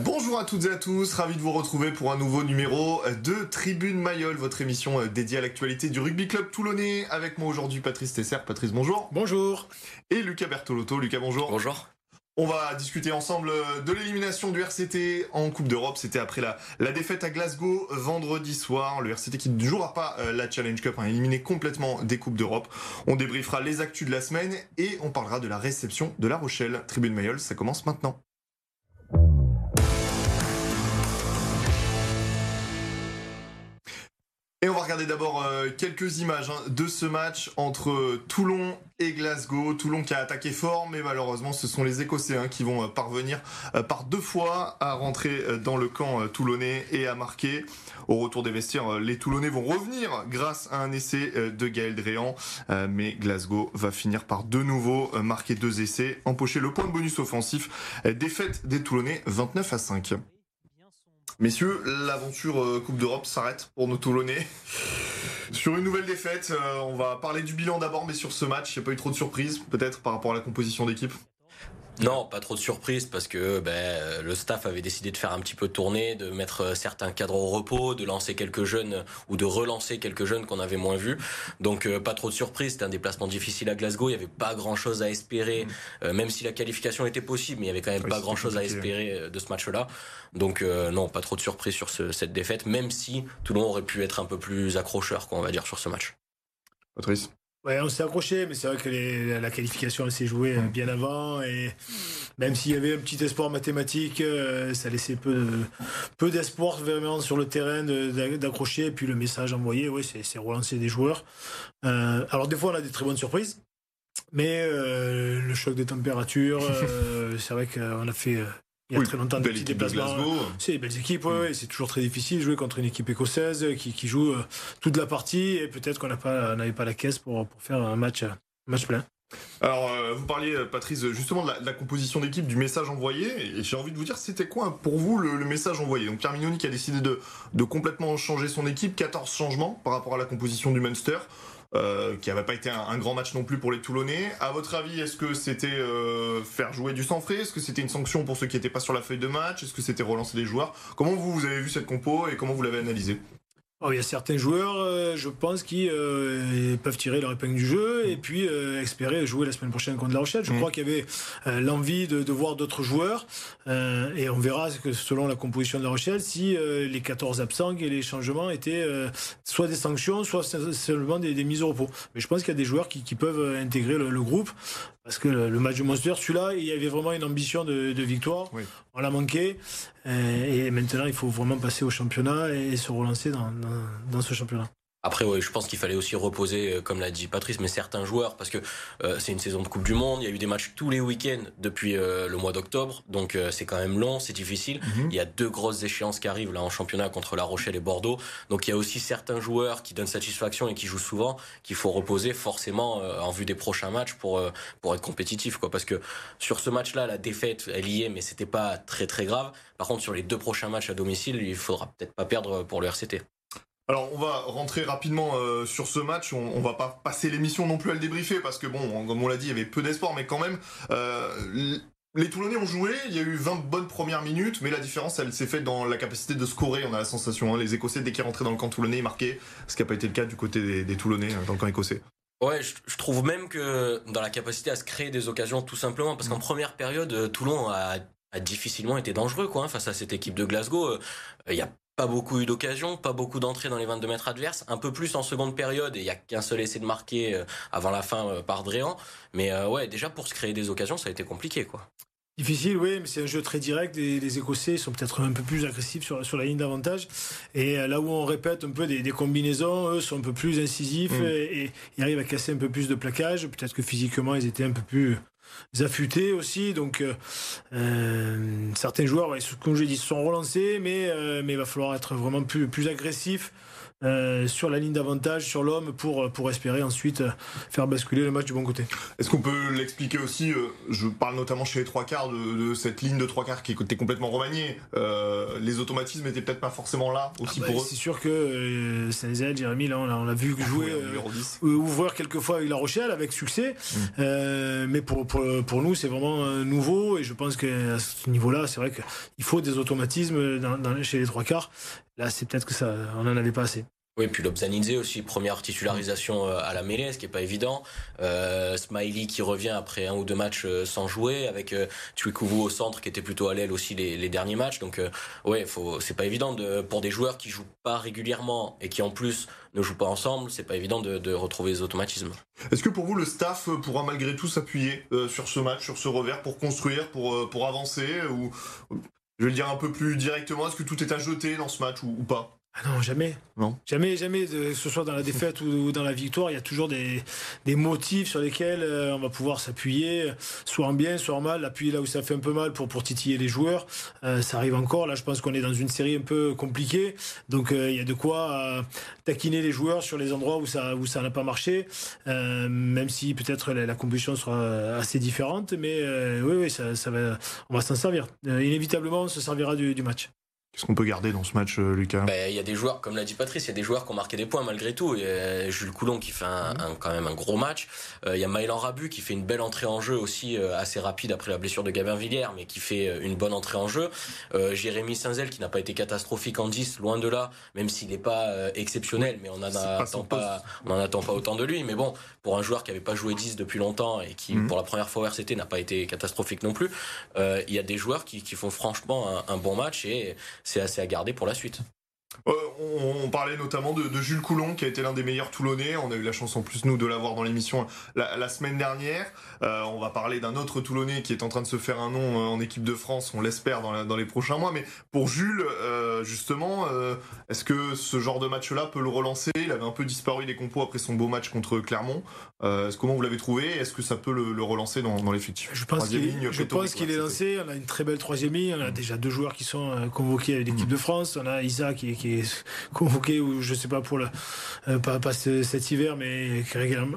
Bonjour à toutes et à tous, ravi de vous retrouver pour un nouveau numéro de Tribune Mayol, votre émission dédiée à l'actualité du rugby club toulonnais. Avec moi aujourd'hui Patrice Tesser. Patrice, bonjour. Bonjour. Et Lucas Bertolotto. Lucas, bonjour. Bonjour. On va discuter ensemble de l'élimination du RCT en Coupe d'Europe. C'était après la, la, défaite à Glasgow vendredi soir. Le RCT qui ne jouera pas euh, la Challenge Cup, a hein, éliminé complètement des Coupes d'Europe. On débriefera les actus de la semaine et on parlera de la réception de La Rochelle. Tribune Mayol, ça commence maintenant. Et on va regarder d'abord euh, quelques images hein, de ce match entre Toulon et Glasgow. Toulon qui a attaqué fort, mais malheureusement ce sont les Écossais hein, qui vont euh, parvenir euh, par deux fois à rentrer dans le camp toulonnais et à marquer. Au retour des vestiaires, les Toulonnais vont revenir grâce à un essai de Gaël Dréan, mais Glasgow va finir par de nouveau marquer deux essais, empocher le point de bonus offensif. Défaite des Toulonnais 29 à 5. Messieurs, l'aventure euh, Coupe d'Europe s'arrête pour nos Toulonnais. Sur une nouvelle défaite, euh, on va parler du bilan d'abord, mais sur ce match, il n'y a pas eu trop de surprises, peut-être par rapport à la composition d'équipe? Non, pas trop de surprise parce que ben, le staff avait décidé de faire un petit peu tourner, de mettre euh, certains cadres au repos, de lancer quelques jeunes ou de relancer quelques jeunes qu'on avait moins vus. Donc euh, pas trop de surprise. C'était un déplacement difficile à Glasgow. Il n'y avait pas grand-chose à espérer, mm. euh, même si la qualification était possible, mais il y avait quand même pas grand-chose à espérer de ce match-là. Donc non, pas trop de surprise sur cette défaite, même si Toulon aurait pu être un peu plus accrocheur, quoi, on va dire, sur ce match. Patrice? Ouais, on s'est accroché, mais c'est vrai que la qualification s'est jouée euh, bien avant et même s'il y avait un petit espoir mathématique, euh, ça laissait peu peu d'espoir vraiment sur le terrain d'accrocher. Et puis le message envoyé, ouais, c'est relancer des joueurs. Euh, alors des fois on a des très bonnes surprises, mais le choc des températures, c'est vrai qu'on a fait il y a très longtemps de petits déplacements. C'est des belles équipes, ouais, c'est toujours très difficile de jouer contre une équipe écossaise qui, qui joue euh, toute la partie et peut-être qu'on n'avait pas, la caisse pour, pour faire un match, match plein. Alors, euh, vous parliez, Patrice, justement de la, composition d'équipe, du message envoyé, et j'ai envie de vous dire, c'était quoi pour vous le, message envoyé? Donc, Pierre Mignoni qui a décidé de, de complètement changer son équipe, 14 changements par rapport à la composition du Munster. Euh, qui n'avait pas été un, grand match non plus pour les Toulonnais. À votre avis, est-ce que c'était euh, faire jouer du sang frais? Est-ce que c'était une sanction pour ceux qui n'étaient pas sur la feuille de match? Est-ce que c'était relancer les joueurs? Comment vous, vous avez vu cette compo et comment vous l'avez analysée Oh, il y a certains joueurs, euh, je pense, qui euh, peuvent tirer leur épingle du jeu et puis euh, espérer jouer la semaine prochaine contre La Rochelle. Je mm. crois qu'il y avait l'envie de, de, voir d'autres joueurs et on verra que selon la composition de La Rochelle si les 14 absents et les changements étaient soit des sanctions, soit seulement des, des, mises au repos. Mais je pense qu'il y a des joueurs qui, qui peuvent intégrer le, le, groupe parce que le, match du Monster, celui-là, il y avait vraiment une ambition de, de victoire. Oui. On l'a manqué. Et maintenant, il faut vraiment passer au championnat et se relancer dans, dans, dans ce championnat. Après, ouais, je pense qu'il fallait aussi reposer, euh, comme l'a dit Patrice, mais certains joueurs, parce que euh, c'est une saison de Coupe du Monde, il y a eu des matchs tous les week-ends depuis euh, le mois d'octobre, donc c'est quand même long, c'est difficile. Mhm. Il y a deux grosses échéances qui arrivent là en championnat contre La Rochelle et Bordeaux, donc il y a aussi certains joueurs qui donnent satisfaction et qui jouent souvent, qu'il faut reposer forcément en vue des prochains matchs pour pour être compétitif, quoi. Parce que sur ce match-là, la défaite, elle y est, mais c'était pas très très grave. Par contre, sur les deux prochains matchs à domicile, il faudra peut-être pas perdre pour le RCT. Alors on va rentrer rapidement euh, sur ce match. On, va pas passer l'émission non plus à le débriefer parce que bon, comme on l'a dit, il y avait peu d'espoir, mais quand même. Euh, les Toulonnais ont joué, il y a eu 20 bonnes premières minutes, mais la différence, elle s'est faite dans la capacité de scorer, on a la sensation. Hein. Les Écossais, dès qu'ils rentraient dans le camp toulonnais, ils marquaient, ce qui n'a pas été le cas du côté des, Toulonnais, hein, dans le camp écossais. Ouais, je, trouve même que dans la capacité à se créer des occasions, tout simplement, parce qu'en mmh. première période, Toulon a, difficilement été dangereux quoi, hein, face à cette équipe de Glasgow. Il y a pas beaucoup eu d'occasions, pas beaucoup d'entrées dans les 22 mètres adverses, un peu plus en seconde période et il y a qu'un seul essai de marquer euh, avant la fin euh, par Dréan. Mais euh, ouais, déjà pour se créer des occasions, ça a été compliqué quoi. Difficile, oui, mais c'est un jeu très direct. Les, les Écossais sont peut-être un peu plus agressifs sur, sur la ligne d'avantage. Et là où on répète un peu des, combinaisons, eux sont un peu plus incisifs mm. et, et, ils arrivent à casser un peu plus de plaquage. Peut-être que physiquement, ils étaient un peu plus affûtés aussi. Donc, euh, euh, certains joueurs, comme je dit, se sont relancés, mais, euh, mais il va falloir être vraiment plus, plus agressif euh, sur la ligne d'avantage, sur l'homme, pour, pour espérer ensuite faire basculer le match du bon côté. Est-ce qu'on peut l'expliquer aussi Je parle notamment chez les trois quarts de, cette ligne de trois quarts qui était complètement remaniée. les automatismes n'étaient peut-être pas forcément là aussi ah bah, pour eux. C'est sûr que euh, Jérémy, là, on l'a vu ah jouer, ouvrir quelquefois avec La Rochelle avec succès. Mm. mais pour, pour, pour nous, c'est vraiment nouveau et je pense qu'à ce niveau-là, c'est vrai qu'il faut des automatismes dans, chez les trois quarts. Là, c'est peut-être que ça, on n'en avait pas assez. Oui, puis Lobzanidze aussi, première titularisation euh, à la mêlée, ce qui est pas évident. Euh, Smiley qui revient après un ou deux matchs euh, sans jouer, avec euh, au centre qui était plutôt à l'aile aussi les, derniers matchs. Donc euh, ouais, faut, c'est pas évident de, pour des joueurs qui jouent pas régulièrement et qui en plus ne jouent pas ensemble, c'est pas évident de, de, retrouver les automatismes. Est-ce que pour vous le staff pourra malgré tout s'appuyer sur ce match, sur ce revers pour construire, pour pour avancer ou je vais le dire un peu plus directement, est-ce que tout est à jeter dans ce match ou pas? Ah non, jamais. Non. Jamais, jamais, que ce soit dans la défaite ou dans la victoire, il y a toujours des, des motifs sur lesquels euh, on va pouvoir s'appuyer, soit en bien, soit en mal, appuyer là où ça fait un peu mal pour, pour titiller les joueurs. Euh, ça arrive encore. Là, je pense qu'on est dans une série un peu compliquée. Donc, euh, il y a de quoi taquiner les joueurs sur les endroits où ça où ça n'a pas marché, même si peut-être la, compétition sera assez différente. Mais oui, oui, ça, ça va, on va s'en servir. inévitablement, on se servira du, du match. Qu'est-ce qu'on peut garder dans ce match, euh, Lucas? Ben, Il y a des joueurs, comme l'a dit Patrice, il y a des joueurs qui ont marqué des points malgré tout. Il y a Jules Coulon qui fait un, quand même un gros match. Euh, il y a Maëlan Rabu qui fait une belle entrée en jeu aussi, euh, assez rapide après la blessure de Gabin Villière, mais qui fait une bonne entrée en jeu. Jérémy Saint-Zel qui n'a pas été catastrophique en 10, loin de là, même s'il n'est pas exceptionnel, mais on n'en attend pas, on en attend pas autant de lui. Mais bon, pour un joueur qui n'avait pas joué 10 depuis longtemps et qui, mhm. pour la première fois au RCT, n'a pas été catastrophique non plus, il y a des joueurs qui, qui font franchement un, un bon match et c'est assez à garder pour la suite. Euh, on, parlait notamment de, Jules Coulon qui a été l'un des meilleurs Toulonnais. On a eu la chance en plus nous de l'avoir dans l'émission la, semaine dernière. Euh, on va parler d'un autre Toulonnais qui est en train de se faire un nom euh, en équipe de France. On l'espère dans, les prochains mois. Mais pour Jules, justement, est-ce que ce genre de match-là peut le relancer? Il avait un peu disparu des compos après son beau match contre Clermont. comment vous l'avez trouvé? Est-ce que ça peut le, relancer dans, l'effectif? Je pense qu'il est lancé. On a une très belle troisième ligne. On a déjà deux joueurs qui sont convoqués avec l'équipe mmh. de France. On a Isaac qui, qui est convoqué, ou je sais pas pour le, euh, pas, pas, cet hiver, mais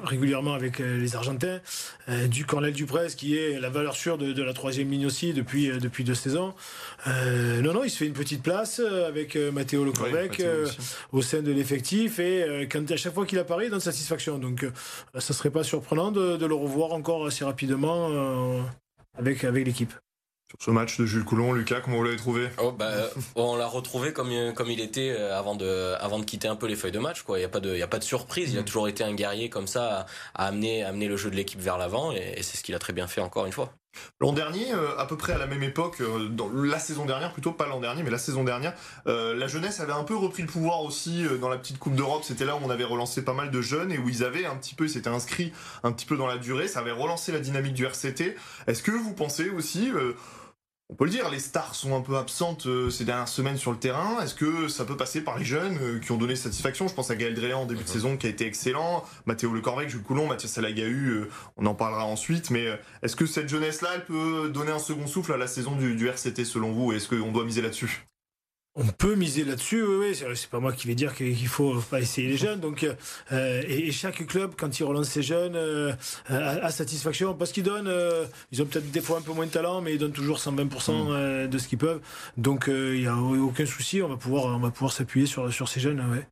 régulièrement avec euh, les Argentins. Euh, du Cornel Duprez, qui est la valeur sûre de, la troisième ligne aussi depuis, depuis deux saisons. non, non, il se fait une petite place avec Matteo Le au sein de l'effectif et quand, à chaque fois qu'il apparaît, il donne satisfaction. Donc, ça serait pas surprenant de, de, le revoir encore assez rapidement avec, avec l'équipe. Sur ce match de Jules Coulon, Lucas, comment vous l'avez trouvé? Oh, bah, On l'a retrouvé comme, comme il était euh, avant de, avant de quitter un peu les feuilles de match. Quoi. Il n'y a, pas de, a pas de surprise. Il a mm. toujours été un guerrier comme ça à, amener, amener le jeu de l'équipe vers l'avant et, c'est ce qu'il a très bien fait encore une fois. L'an dernier, euh, à peu près à la même époque, euh, dans la saison dernière, plutôt pas l'an dernier, mais la saison dernière, la jeunesse avait un peu repris le pouvoir aussi dans la petite Coupe d'Europe. C'était là où on avait relancé pas mal de jeunes et où ils avaient un petit peu, s'étaient inscrits un petit peu dans la durée. Ça avait relancé la dynamique du RCT. Est-ce que vous pensez aussi on peut le dire, les stars sont un peu absentes euh, ces dernières semaines sur le terrain. Est-ce que ça peut passer par les jeunes euh, qui ont donné satisfaction? Je pense à Gaël Dréan en début de mhm. saison qui a été excellent, Mathéo Le Corvec, Jules Coulon, Mathias Salagahu, euh, on en parlera ensuite. Mais est-ce que cette jeunesse-là, elle peut donner un second souffle à la saison du, du RCT selon vous? Est-ce qu'on doit miser là-dessus? On peut miser là-dessus, oui, oui. C'est pas moi qui vais dire qu'il faut pas essayer les jeunes. Donc, euh, et, chaque club, quand il relance ses jeunes, euh, a, satisfaction parce qu'ils donnent. Euh, ils ont peut-être des fois un peu moins de talent, mais ils donnent toujours 120% mm. de ce qu'ils peuvent. Donc, il n'y a aucun souci. On va pouvoir, on va pouvoir s'appuyer sur sur ces jeunes. Ouais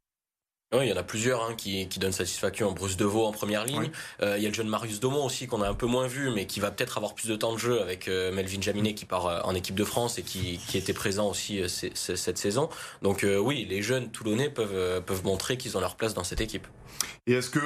il y en a plusieurs hein, qui, qui donnent satisfaction. Bruce Deveau en première ligne. Euh, il y a le jeune Marius Domont aussi qu'on a un peu moins vu, mais qui va peut-être avoir plus de temps de jeu avec euh, Melvin Jaminet qui part euh, en équipe de France et qui, qui était présent aussi cette saison. Donc oui, les jeunes Toulonnais peuvent, peuvent montrer qu'ils ont leur place dans cette équipe. Et est-ce que,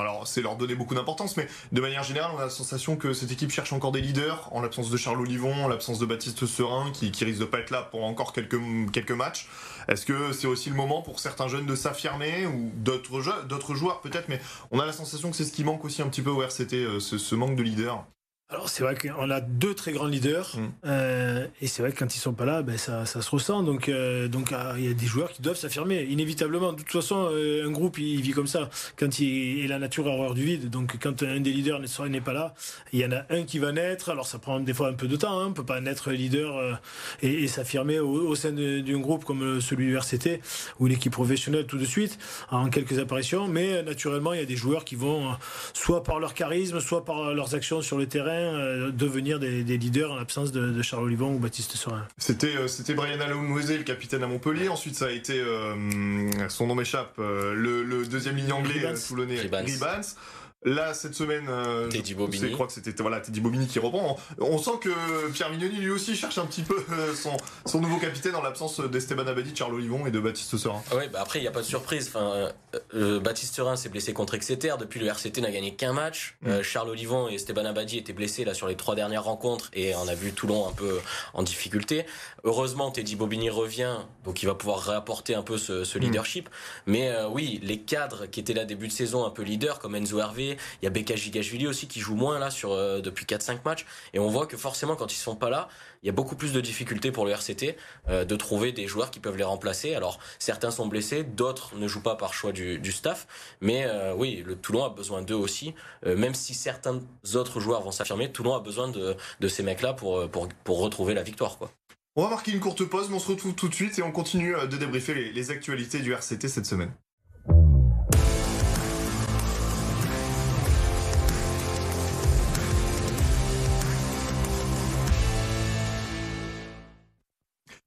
alors c'est leur donner beaucoup d'importance, mais de manière générale, on a la sensation que cette équipe cherche encore des leaders en l'absence de Charles Olivon, en l'absence de Baptiste Serin, qui, qui risque de pas être là pour encore quelques, quelques matchs. Est-ce que c'est aussi le moment pour certains jeunes de s'affirmer ou d'autres joueurs peut-être, mais on a la sensation que c'est ce qui manque aussi un petit peu au RCT, euh, ce, manque de leader. Alors c'est vrai qu'on a deux très grands leaders mm. euh, et c'est vrai que quand ils sont pas là, ben ça, ça se ressent. Donc euh, donc ah, il y a des joueurs qui doivent s'affirmer inévitablement. De toute façon, euh, un groupe il, vit comme ça. Quand il et la nature a horreur du vide. Donc quand un des leaders n'est pas là, il y en a un qui va naître. Alors ça prend des fois un peu de temps. Hein. On peut pas naître leader et, et s'affirmer au, sein d'un groupe comme celui du RCT ou une équipe professionnelle tout de suite en quelques apparitions. Mais naturellement, il y a des joueurs qui vont soit par leur charisme, soit par leurs actions sur le terrain euh, devenir des, leaders en l'absence de, Charles Olivon ou Baptiste Sorin. C'était euh, c'était Brian Alaounouezé, le capitaine à Montpellier. Ensuite, ça a été euh, son nom m'échappe, le, deuxième ligne anglais toulonnais, Ribans. Là, cette semaine, euh, Teddy Bobigny. je crois que c'était voilà, Teddy Bobigny qui reprend. On sent que Pierre Mignoni, lui aussi, cherche un petit peu euh, son, son nouveau capitaine en l'absence d'Esteban Abadi, de Charles Olivon et de Baptiste Serin. Ah ouais, bah après, il n'y a pas de surprise. Enfin, euh, Baptiste Serin s'est blessé contre Exeter. Depuis, le RCT n'a gagné qu'un match. Mm. Charles Olivon et Esteban Abadi étaient blessés là sur les trois dernières rencontres et on a vu Toulon un peu en difficulté. Heureusement, Teddy Bobigny revient, donc il va pouvoir réapporter un peu ce, mm. leadership. Mais oui, les cadres qui étaient là début de saison un peu leaders, comme Enzo Hervé, il y a BKJ Gashvili aussi qui joue moins là euh, depuis 4-5 matchs. Et on voit que forcément quand ils sont pas là il y a beaucoup plus de difficultés pour le RCT euh, de trouver des joueurs qui peuvent les remplacer. Alors certains sont blessés d'autres ne jouent pas par choix du, staff. Mais euh, oui le Toulon a besoin d'eux aussi. Même si certains autres joueurs vont s'affirmer Toulon a besoin de, ces mecs là pour, retrouver la victoire on va marquer une courte pause, mais on se retrouve tout de suite et on continue de débriefer les actualités du RCT cette semaine.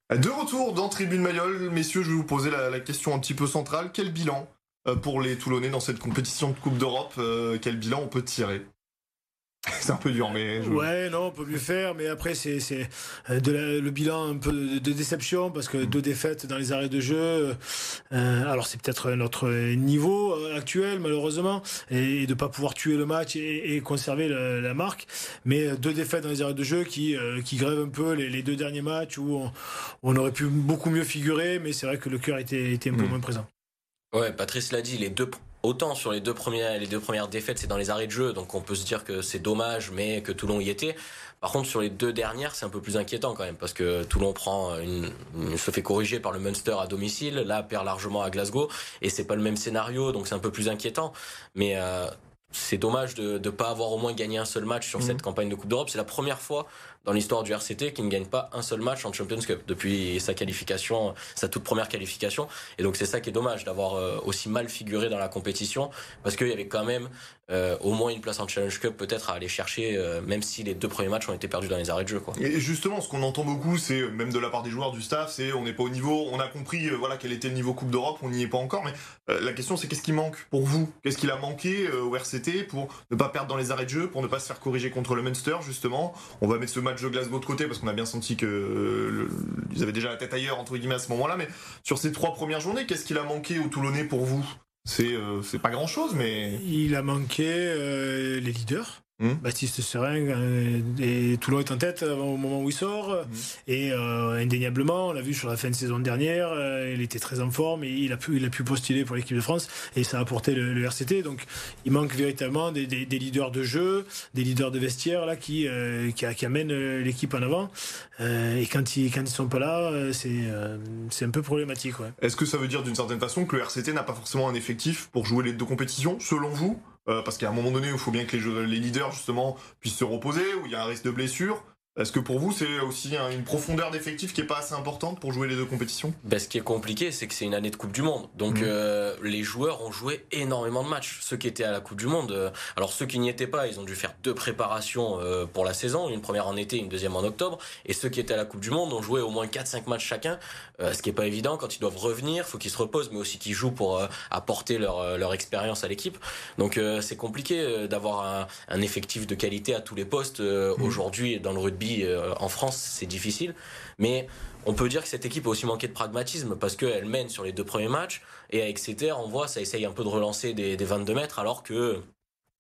De retour dans Tribune Mayol, messieurs, je vais vous poser la, question un petit peu centrale. Quel bilan euh, pour les Toulonnais dans cette compétition de Coupe d'Europe euh, Quel bilan on peut tirer? c'est un peu dur, mais. Ouais, non, on peut mieux faire, mais après, c'est euh, le bilan un peu de, déception parce que deux défaites dans les arrêts de jeu. Euh, alors, c'est peut-être notre niveau euh, actuel, malheureusement, et, de pas pouvoir tuer le match et, conserver la, marque. Mais deux défaites dans les arrêts de jeu qui, qui grèvent un peu les, deux derniers matchs où on, aurait pu beaucoup mieux figurer, mais c'est vrai que le cœur était, était un peu mm. moins présent. Ouais, Patrice l'a dit, les deux Autant sur les deux premières, les deux premières défaites, c'est dans les arrêts de jeu, donc on peut se dire que c'est dommage, mais que Toulon y était. Par contre, sur les deux dernières, c'est un peu plus inquiétant quand même, parce que Toulon prend une, se fait corriger par le Munster à domicile, là perd largement à Glasgow, et c'est pas le même scénario, donc c'est un peu plus inquiétant. Mais euh, c'est dommage de ne pas avoir au moins gagné un seul match sur mmh. cette campagne de Coupe d'Europe. C'est la première fois dans l'histoire du RCT qui ne gagne pas un seul match en Champions Cup depuis sa qualification, sa toute première qualification. Et donc c'est ça qui est dommage d'avoir euh, aussi mal figuré dans la compétition parce qu'il y avait quand même euh, au moins une place en Challenge Cup peut-être à aller chercher, euh, même si les deux premiers matchs ont été perdus dans les arrêts de jeu. Quoi. Et justement, ce qu'on entend beaucoup, c'est même de la part des joueurs du staff, c'est on n'est pas au niveau, on a compris voilà quel était le niveau Coupe d'Europe, on n'y est pas encore, mais la question c'est qu'est-ce qui manque pour vous? Qu'est-ce qu'il a manqué au RCT pour ne pas perdre dans les arrêts de jeu, pour ne pas se faire corriger contre le Munster justement? On va mettre ce match de Glasgow de côté parce qu'on a bien senti que ils avaient déjà la tête ailleurs entre guillemets à ce moment-là, mais sur ces trois premières journées, qu'est-ce qu'il a manqué au Toulonnais pour vous? C'est euh, pas grand chose, mais. Il a manqué euh, les leaders. Hmm. Baptiste Serin euh, et Toulon est en tête au moment où il sort. Hmm. et indéniablement on l'a vu sur la fin de saison dernière il était très en forme et il a pu il a pu postuler pour l'équipe de France et ça a apporté le, RCT donc il manque véritablement des, leaders de jeu des leaders de vestiaire là qui qui, amènent l'équipe en avant. Et quand ils quand ils sont pas là c'est c'est un peu problématique est-ce que ça veut dire d'une certaine façon que le RCT n'a pas forcément un effectif pour jouer les deux compétitions selon vous? Euh, parce qu'à un moment donné, il faut bien que les, les leaders justement puissent se reposer, où il y a un risque de blessure. Est-ce que pour vous, c'est aussi une profondeur d'effectif qui est pas assez importante pour jouer les deux compétitions? Ben, Ce qui est compliqué, c'est que c'est une année de Coupe du Monde. Donc, mmh. euh, les joueurs ont joué énormément de matchs. Ceux qui étaient à la Coupe du Monde, euh, alors ceux qui n'y étaient pas, ils ont dû faire deux préparations euh, pour la saison, une première en été, une deuxième en octobre. Et ceux qui étaient à la Coupe du Monde ont joué au moins 4-5 matchs chacun, ce qui est pas évident quand ils doivent revenir. faut qu'ils se reposent, mais aussi qu'ils jouent pour apporter leur, leur expérience à l'équipe. Donc, c'est compliqué d'avoir un, un, effectif de qualité à tous les postes mmh. aujourd'hui dans le rugby euh, en France, c'est difficile. Mais on peut dire que cette équipe a aussi manqué de pragmatisme parce qu'elle mène sur les deux premiers matchs et avec Exeter, on voit, ça essaye un peu de relancer des, 22 mètres alors que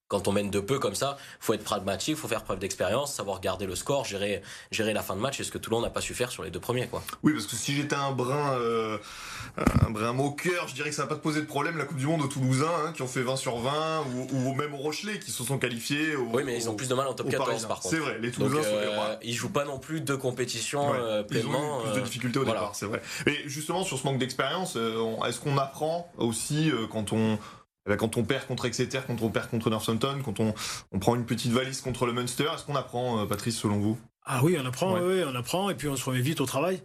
quand on mène de peu comme ça, faut être pragmatique, faut faire preuve d'expérience, savoir garder le score, gérer, gérer la fin de match, et ce que Toulon n'a pas su faire sur les deux premiers. Quoi. Oui, parce que si j'étais un brin, euh, un brin moqueur, je dirais que ça va pas te poser de problème la Coupe du Monde aux Toulousains, hein, qui ont fait 20 sur 20, ou, même aux Rochelais, qui se sont qualifiés. oui, mais ils ont plus de mal en top 14 par contre. C'est vrai, les Toulousains sont les rois. Euh, ils jouent pas non plus deux compétitions euh, pleinement. Ils ont eu plus de difficultés au départ, c'est vrai. Mais justement, sur ce manque d'expérience, est-ce qu'on apprend aussi quand on quand on perd contre Exeter, quand on perd contre Northampton, quand on, on prend une petite valise contre le Munster, est-ce qu'on apprend, euh, Patrice, selon vous? Ah oui, on apprend, oui, on apprend, et puis on se remet vite au travail.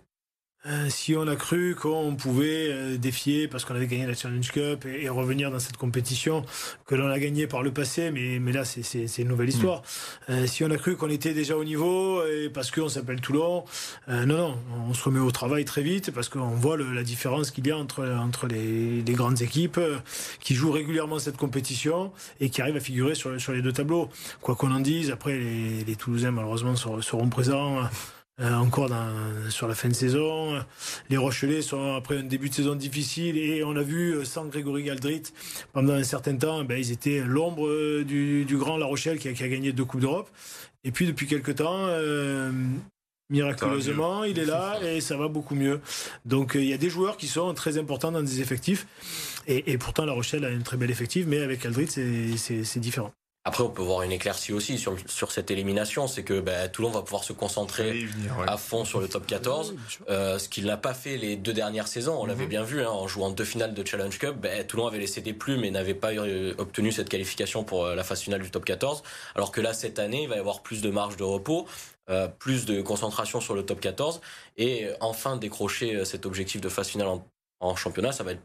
Euh, si on a cru qu'on pouvait euh, défier parce qu'on avait gagné la Challenge Cup et, revenir dans cette compétition que l'on a gagné par le passé, mais, mais là c'est une nouvelle histoire. Mm. Euh, si on a cru qu'on était déjà au niveau et parce qu'on s'appelle Toulon, non non, on se remet au travail très vite parce qu'on voit le, la différence qu'il y a entre entre les, les, grandes équipes qui jouent régulièrement cette compétition et qui arrivent à figurer sur, sur les deux tableaux. Quoi qu'on en dise, après les, les Toulousains malheureusement seront, seront présents euh, encore dans, sur la fin de saison. Les Rochelais sont après un début de saison difficile et on a vu euh, sans Grégory Galdrit pendant un certain temps, ben, ils étaient l'ombre euh, du, du, grand La Rochelle qui a, qui a, gagné deux coupes d'Europe. Et puis depuis quelques temps, euh, miraculeusement, il est là et ça va beaucoup mieux. Donc il y a des joueurs qui sont très importants dans des effectifs et, et pourtant La Rochelle a une très belle effectif, mais avec Galdrit c'est différent. Après, on peut voir une éclaircie aussi sur, sur cette élimination, c'est que bah, Toulon va pouvoir se concentrer à fond sur le top 14, euh, ce qu'il n'a pas fait les deux dernières saisons. On l'avait mhm. bien vu hein, en jouant deux finales de Challenge Cup. Bah, Toulon avait laissé des plumes et n'avait pas euh, obtenu cette qualification pour euh, la phase finale du top 14. Alors que là, cette année, il va y avoir plus de marge de repos. Euh, plus de concentration sur le top 14 et enfin décrocher cet objectif de phase finale en, en championnat, ça va être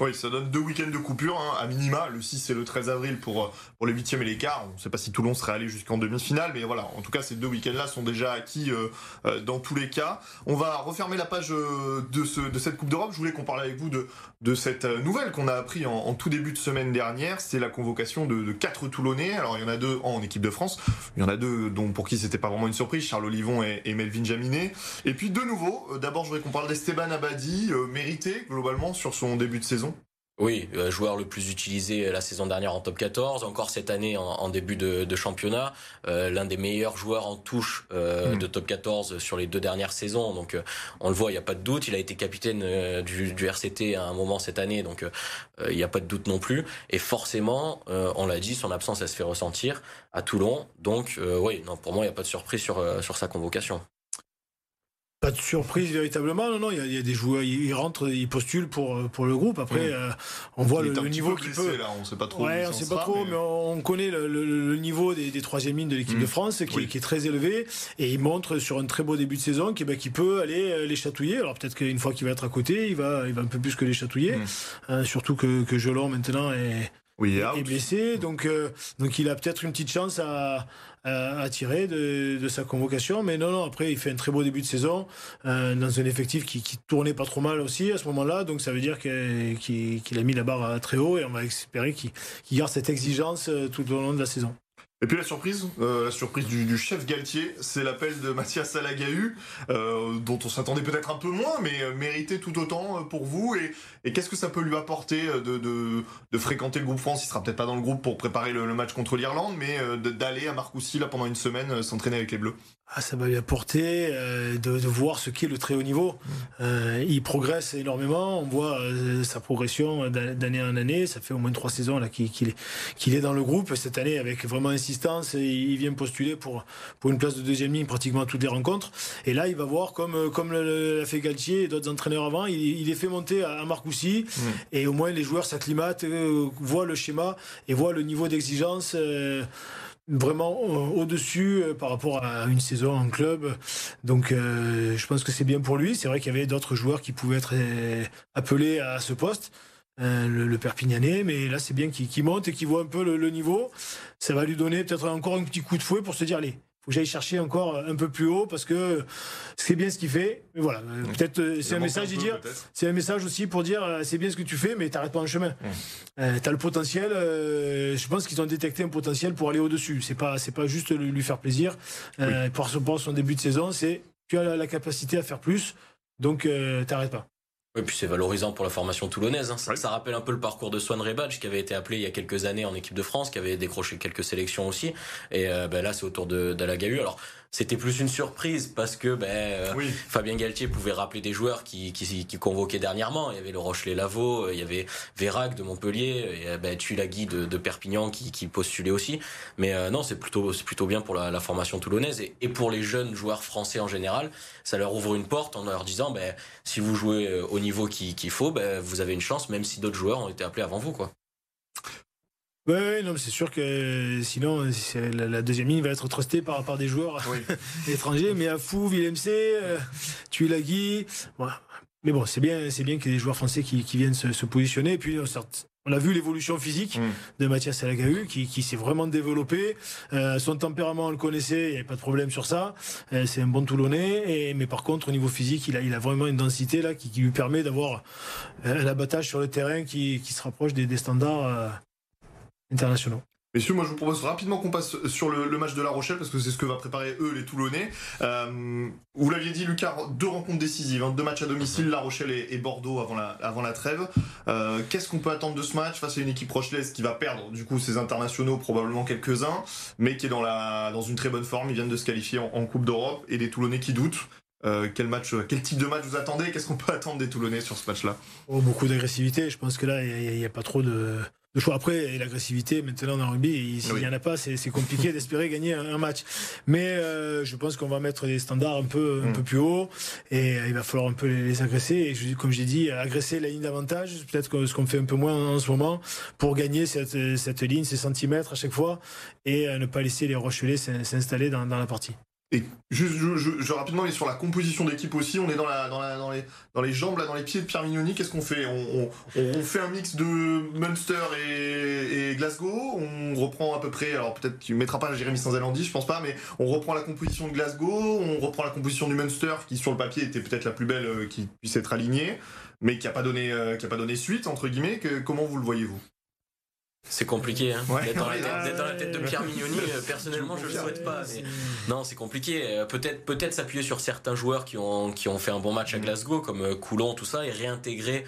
Oui, ça donne deux week-ends de coupure, hein, à minima, le 6 et le 13 avril pour, pour les huitièmes et les quarts. On ne sait pas si Toulon serait allé jusqu'en demi-finale, mais voilà, en tout cas, ces deux week-ends-là sont déjà acquis euh, euh, dans tous les cas. On va refermer la page euh, de, ce, de cette Coupe d'Europe. Je voulais qu'on parle avec vous de, de cette nouvelle qu'on a appris en, tout début de semaine dernière. C'est la convocation de, de, quatre Toulonnais. Alors, il y en a deux en équipe de France. Il y en a deux dont pour qui c'était pas vraiment une surprise, Charles Olivon et, Melvin Jaminet. Et puis, de nouveau, d'abord, je voudrais qu'on parle d'Esteban Abadi, mérité globalement sur son début de saison? Oui, euh, joueur le plus utilisé la saison dernière en top 14, encore cette année en, début de, championnat, euh, l'un des meilleurs joueurs en touche euh, hmm. de top 14 sur les deux dernières saisons. Donc on le voit, il n'y a pas de doute. Il a été capitaine du, du, RCT à un moment cette année, donc il n'y a pas de doute non plus. Et forcément, on l'a dit, son absence elle se fait ressentir à Toulon. Donc oui, non, pour moi, il n'y a pas de surprise sur sur sa convocation. Pas de surprise véritablement, non, non, il y, a, des joueurs, ils rentrent, ils postulent pour, pour le groupe. Après, euh, on voit le, niveau qui peut. Là, on sait pas trop. Ouais, on sait pas trop, mais... on connaît le, niveau des, des troisième lignes de l'équipe de mm. France qui, qui, est très élevé et il montre sur un très beau début de saison qui, ben, qui peut aller euh, les chatouiller. Alors peut-être qu'une fois qu'il va être à côté, il va, il va un peu plus que les chatouiller. Mm. Hein, surtout que, que Gelon maintenant est, oui, est blessé, donc euh, donc il a peut-être une petite chance à, à, tirer de, de, sa convocation, mais non non après il fait un très beau début de saison euh, dans un effectif qui, qui tournait pas trop mal aussi à ce moment-là, donc ça veut dire qu'il a mis la barre très haut et on va espérer qu'il garde cette exigence euh, tout au long de la saison. Et puis la surprise, euh, la surprise du, chef Galtier, c'est l'appel de Mathias Salagahu, euh, dont on s'attendait peut-être un peu moins, mais euh, mérité tout autant pour vous. Et, qu'est-ce que ça peut lui apporter de, fréquenter le groupe France? Il sera peut-être pas dans le groupe pour préparer le, match contre l'Irlande, mais d'aller à Marcoussis là pendant une semaine s'entraîner avec les Bleus. Ah, ça va lui apporter de, voir ce qu'est le très haut niveau. il progresse énormément. On voit sa progression d'année en année. Ça fait au moins trois saisons là qu'il est, dans le groupe. Cette année, avec vraiment et il vient postuler pour, pour une place de deuxième ligne pratiquement à toutes les rencontres. Et là, il va voir, comme, comme l'a fait Galtier et d'autres entraîneurs avant, il, il, est fait monter à, Marcoussis. Mm. Et au moins, les joueurs s'acclimatent, voient le schéma et voient le niveau d'exigence vraiment au-dessus euh, par rapport à une saison en club. Donc euh, je pense que c'est bien pour lui. C'est vrai qu'il y avait d'autres joueurs qui pouvaient être euh, appelés à ce poste. Le, le, Perpignanais, mais là c'est bien qu'il monte et qu'il voit un peu le, le, niveau. Ça va lui donner peut-être encore un petit coup de fouet pour se dire allez, faut que j'aille chercher encore un peu plus haut parce que c'est bien ce qu'il fait. Mais voilà, peut-être euh, c'est un message dire, c'est un message aussi pour dire euh, c'est bien ce que tu fais, mais t'arrêtes pas en chemin. Euh, tu as le potentiel. je pense qu'ils ont détecté un potentiel pour aller au dessus. C'est pas c'est pas juste lui faire plaisir. pour, son début de saison, c'est tu as la, capacité à faire plus, donc t'arrêtes pas. Et puis c'est valorisant pour la formation toulonnaise. Hein. Ça, rappelle un peu le parcours de Swan Rebadge qui avait été appelé il y a quelques années en équipe de France, qui avait décroché quelques sélections aussi. Et euh, ben là, c'est autour de d'Alagahu. Alors c'était plus une surprise parce que ben, euh, Fabien Galtier pouvait rappeler des joueurs qui, qui, qui convoquaient dernièrement. Il y avait le Rochelet Lavaux, il y avait Vérac de Montpellier, et ben, Tulagui de, de Perpignan qui, qui postulait aussi. Mais euh, non, c'est plutôt, c'est plutôt bien pour la, la formation toulonnaise et, et, pour les jeunes joueurs français en général. Ça leur ouvre une porte en leur disant ben, si vous jouez euh, au niveau qu'il faut, ben, vous avez une chance, même si d'autres joueurs ont été appelés avant vous. quoi. Oui, non, c'est sûr que sinon, la, deuxième ligne va être trustée par, par des joueurs étrangers. Mais à Fou, Villemc, euh, Tuilagi. Voilà. Mais bon, c'est bien, c'est bien qu'il y ait des joueurs français qui, qui viennent se, se, positionner. Et puis, on a vu l'évolution physique mm. de Mathias Salagahu qui, qui s'est vraiment développé. Euh, son tempérament, on le connaissait, il n'y avait pas de problème sur ça. Euh, c'est un bon Toulonnais. Et, mais par contre, au niveau physique, il a, il a vraiment une densité là qui, qui lui permet d'avoir un abattage sur le terrain qui, qui se rapproche des, des standards euh, internationaux. Messieurs, moi je vous propose rapidement qu'on passe sur le, match de La Rochelle parce que c'est ce que va préparer eux les Toulonnais. Euh, vous l'aviez dit, Lucas, deux rencontres décisives, hein, deux matchs à domicile, La Rochelle et, Bordeaux avant la, trêve. Euh, qu'est-ce qu'on peut attendre de ce match face à une équipe rochelaise qui va perdre du coup ses internationaux, probablement quelques-uns, mais qui est dans, une très bonne forme? Ils viennent de se qualifier en, Coupe d'Europe et les Toulonnais qui doutent. Euh, quel match, quel type de match vous attendez? Qu'est-ce qu'on peut attendre des Toulonnais sur ce match-là? Oh, Beaucoup d'agressivité. Je pense que là, il n'y a, pas trop de le choix après, l'agressivité, maintenant dans le rugby, s'il n'y en a pas, c'est compliqué d'espérer gagner un, match. Mais euh, je pense qu'on va mettre des standards un peu, un mm. peu plus haut et euh, il va falloir un peu les, agresser. Et je, comme j'ai dit, agresser la ligne d'avantage, peut-être ce qu'on fait un peu moins en, ce moment, pour gagner cette, cette ligne, ces centimètres à chaque fois et euh, ne pas laisser les Rochelais s'installer dans, dans la partie. Et juste, je, je, rapidement, mais sur la composition d'équipe aussi, on est dans, la, dans, la, dans, les, dans les jambes, là, dans les pieds de Pierre Mignoni. Qu'est-ce qu'on fait? On, fait un mix de Munster et, et, Glasgow? On reprend à peu près, alors peut-être tu ne mettras pas Jérémy Sanzalandi, je pense pas, mais on reprend la composition de Glasgow, on reprend la composition du Munster, qui sur le papier était peut-être la plus belle euh, qui puisse être alignée, mais qui n'a pas, donné, euh, qui a pas donné suite, entre guillemets. Que, comment vous le voyez-vous c'est compliqué, hein. d'être, dans la tête, de Pierre Mignoni. Euh, personnellement, je le souhaite pas. Non, c'est compliqué. Euh, peut-être, peut-être s'appuyer sur certains joueurs qui ont qui ont fait un bon match à mm. Glasgow, comme euh, Coulon, tout ça, et réintégrer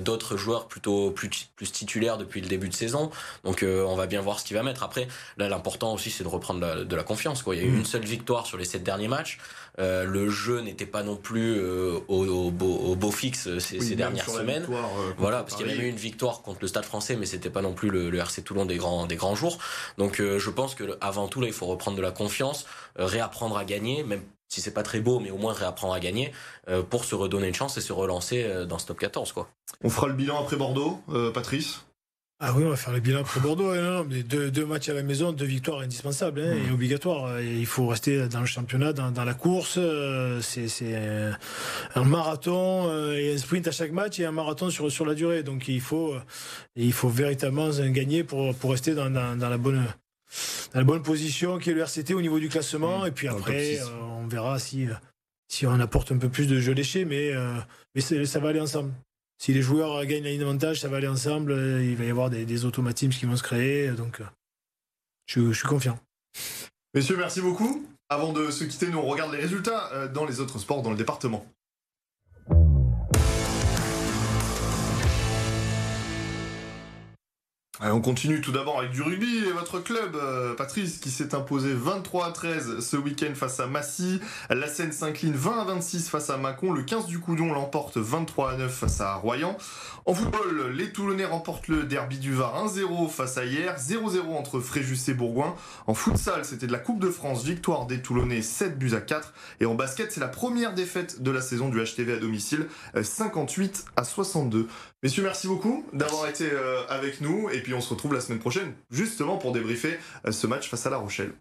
d'autres joueurs plutôt plus plus titulaires depuis le début de saison. Donc, on va bien voir ce qu'il va mettre. Après, là, l'important aussi, c'est de reprendre de la confiance. Quoi. Il y a eu mm. une seule victoire sur les sept derniers matchs. Euh, le jeu n'était pas non plus euh, au, beau, fixe euh, ces, dernières semaines. voilà, parce qu'il y avait eu une victoire contre le Stade Français, mais c'était pas non plus le, RC Toulon des grands des grands jours. Donc je pense que avant tout là, il faut reprendre de la confiance, réapprendre à gagner, même si c'est pas très beau, mais au moins réapprendre à gagner pour se redonner une chance et se relancer dans ce top 14 quoi. On fera le bilan après Bordeaux, Patrice? Ah oui, on va faire le bilan pour Bordeaux. Non, non, mais deux, deux, matchs à la maison, deux victoires indispensables hein, et obligatoires. Il faut rester dans le championnat, dans, dans la course. Euh, c'est un marathon euh, et un sprint à chaque match et un marathon sur, sur la durée. Donc il faut, il faut véritablement gagner pour, pour rester dans, dans, dans la bonne dans la bonne position qui est le RCT au niveau du classement. et puis après, euh, on verra si, si on apporte un peu plus de jeu léché, mais, mais ça va aller ensemble si les joueurs gagnent la ligne d'avantage, ça va aller ensemble. Il va y avoir des, automatismes qui vont se créer. Donc, je, suis confiant. Messieurs, merci beaucoup. Avant de se quitter, nous on regarde les résultats euh, dans les autres sports dans le département. On continue tout d'abord avec du rugby et votre club, euh, Patrice, qui s'est imposé 23 à 13 ce week-end face à Massy. La Seine s'incline 20 à 26 face à Mâcon. Le 15 du Coudon l'emporte 23 à 9 face à Royan. En football, les Toulonnais remportent le derby du Var 1-0 face à hier, 0-0 entre Fréjus et Bourgoin. En futsal, c'était de la Coupe de France, victoire des Toulonnais 7 buts à 4. Et en basket, c'est la première défaite de la saison du HTV à domicile, 58 à 62. Messieurs, merci beaucoup d'avoir été euh, avec nous. Et puis on se retrouve la semaine prochaine, justement pour débriefer euh, ce match face à La Rochelle.